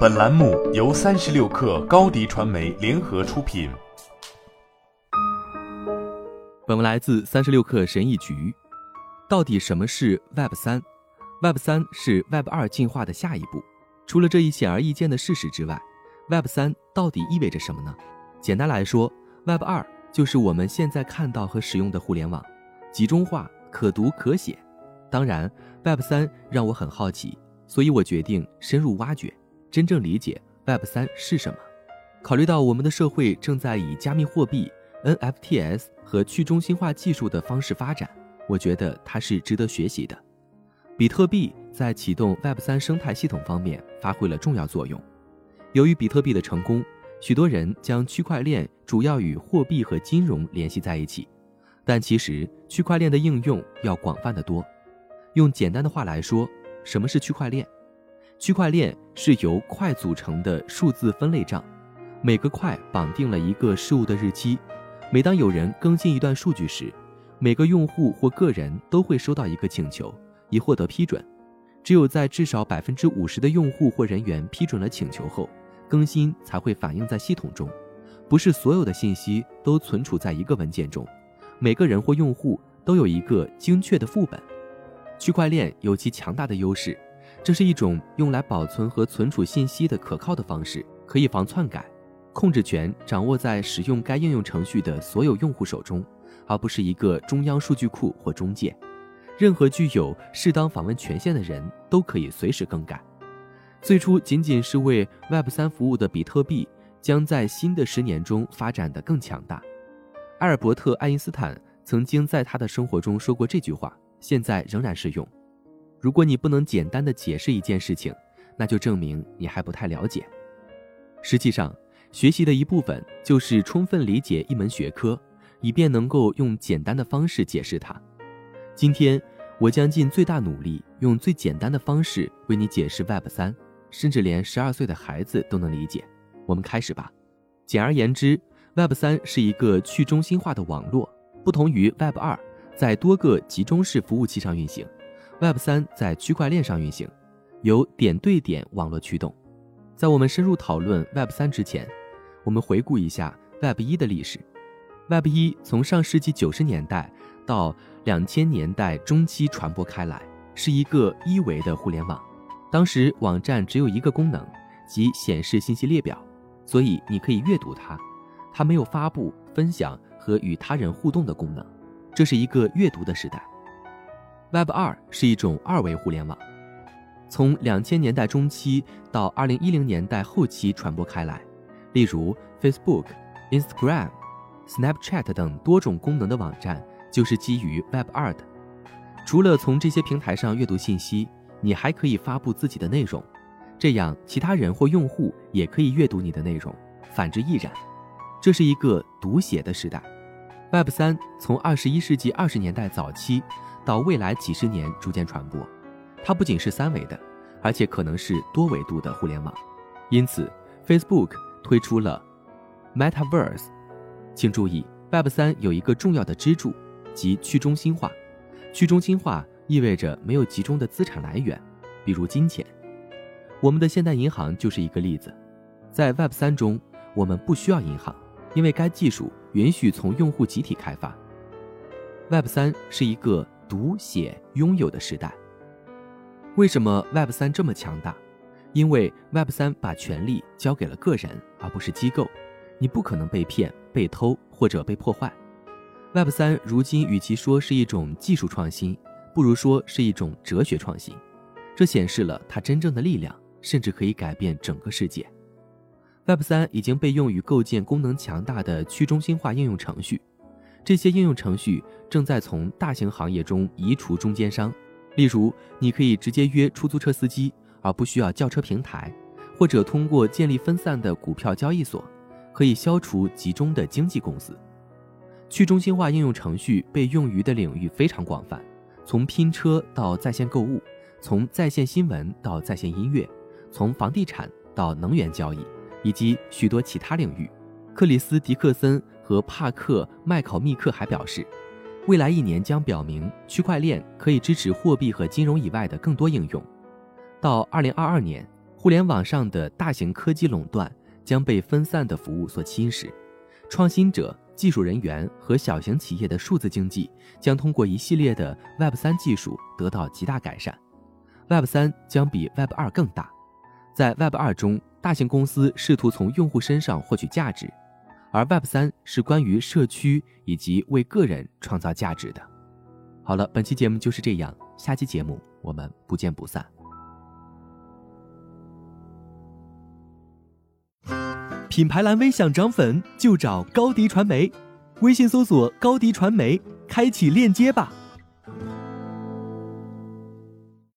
本栏目由三十六氪高低传媒联合出品。本文来自三十六氪神译局。到底什么是 Web 三？Web 三是 Web 二进化的下一步。除了这一显而易见的事实之外，Web 三到底意味着什么呢？简单来说，Web 二就是我们现在看到和使用的互联网，集中化、可读可写。当然，Web 三让我很好奇，所以我决定深入挖掘，真正理解 Web 三是什么。考虑到我们的社会正在以加密货币、NFTs 和去中心化技术的方式发展，我觉得它是值得学习的。比特币在启动 Web 三生态系统方面发挥了重要作用。由于比特币的成功，许多人将区块链主要与货币和金融联系在一起。但其实区块链的应用要广泛的多。用简单的话来说，什么是区块链？区块链是由块组成的数字分类账，每个块绑定了一个事物的日期。每当有人更新一段数据时，每个用户或个人都会收到一个请求。以获得批准，只有在至少百分之五十的用户或人员批准了请求后，更新才会反映在系统中。不是所有的信息都存储在一个文件中，每个人或用户都有一个精确的副本。区块链有其强大的优势，这是一种用来保存和存储信息的可靠的方式，可以防篡改。控制权掌握在使用该应用程序的所有用户手中，而不是一个中央数据库或中介。任何具有适当访问权限的人都可以随时更改。最初仅仅是为 Web 三服务的比特币，将在新的十年中发展得更强大。艾尔伯特·爱因斯坦曾经在他的生活中说过这句话，现在仍然适用。如果你不能简单的解释一件事情，那就证明你还不太了解。实际上，学习的一部分就是充分理解一门学科，以便能够用简单的方式解释它。今天，我将尽最大努力，用最简单的方式为你解释 Web 三，甚至连十二岁的孩子都能理解。我们开始吧。简而言之，Web 三是一个去中心化的网络，不同于 Web 二，在多个集中式服务器上运行。Web 三在区块链上运行，由点对点网络驱动。在我们深入讨论 Web 三之前，我们回顾一下 Web 一的历史。Web 一从上世纪九十年代到两千年代中期传播开来，是一个一维的互联网。当时网站只有一个功能，即显示信息列表，所以你可以阅读它。它没有发布、分享和与他人互动的功能，这是一个阅读的时代。Web 二是一种二维互联网，从两千年代中期到二零一零年代后期传播开来，例如 Facebook、Instagram。Snapchat 等多种功能的网站就是基于 Web 二的。除了从这些平台上阅读信息，你还可以发布自己的内容，这样其他人或用户也可以阅读你的内容，反之亦然。这是一个读写的时代。Web 三从二十一世纪二十年代早期到未来几十年逐渐传播，它不仅是三维的，而且可能是多维度的互联网。因此，Facebook 推出了 Metaverse。请注意，Web 三有一个重要的支柱，即去中心化。去中心化意味着没有集中的资产来源，比如金钱。我们的现代银行就是一个例子。在 Web 三中，我们不需要银行，因为该技术允许从用户集体开发。Web 三是一个读写拥有的时代。为什么 Web 三这么强大？因为 Web 三把权力交给了个人，而不是机构。你不可能被骗。被偷或者被破坏，Web 三如今与其说是一种技术创新，不如说是一种哲学创新。这显示了它真正的力量，甚至可以改变整个世界。Web 三已经被用于构建功能强大的去中心化应用程序，这些应用程序正在从大型行业中移除中间商。例如，你可以直接约出租车司机，而不需要叫车平台，或者通过建立分散的股票交易所。可以消除集中的经纪公司。去中心化应用程序被用于的领域非常广泛，从拼车到在线购物，从在线新闻到在线音乐，从房地产到能源交易，以及许多其他领域。克里斯·迪克森和帕克·麦考密克还表示，未来一年将表明区块链可以支持货币和金融以外的更多应用。到2022年，互联网上的大型科技垄断将被分散的服务所侵蚀，创新者、技术人员和小型企业的数字经济将通过一系列的 Web 三技术得到极大改善。Web 三将比 Web 二更大，在 Web 二中，大型公司试图从用户身上获取价值，而 Web 三是关于社区以及为个人创造价值的。好了，本期节目就是这样，下期节目我们不见不散。品牌蓝 V 想涨粉就找高迪传媒，微信搜索高迪传媒，开启链接吧。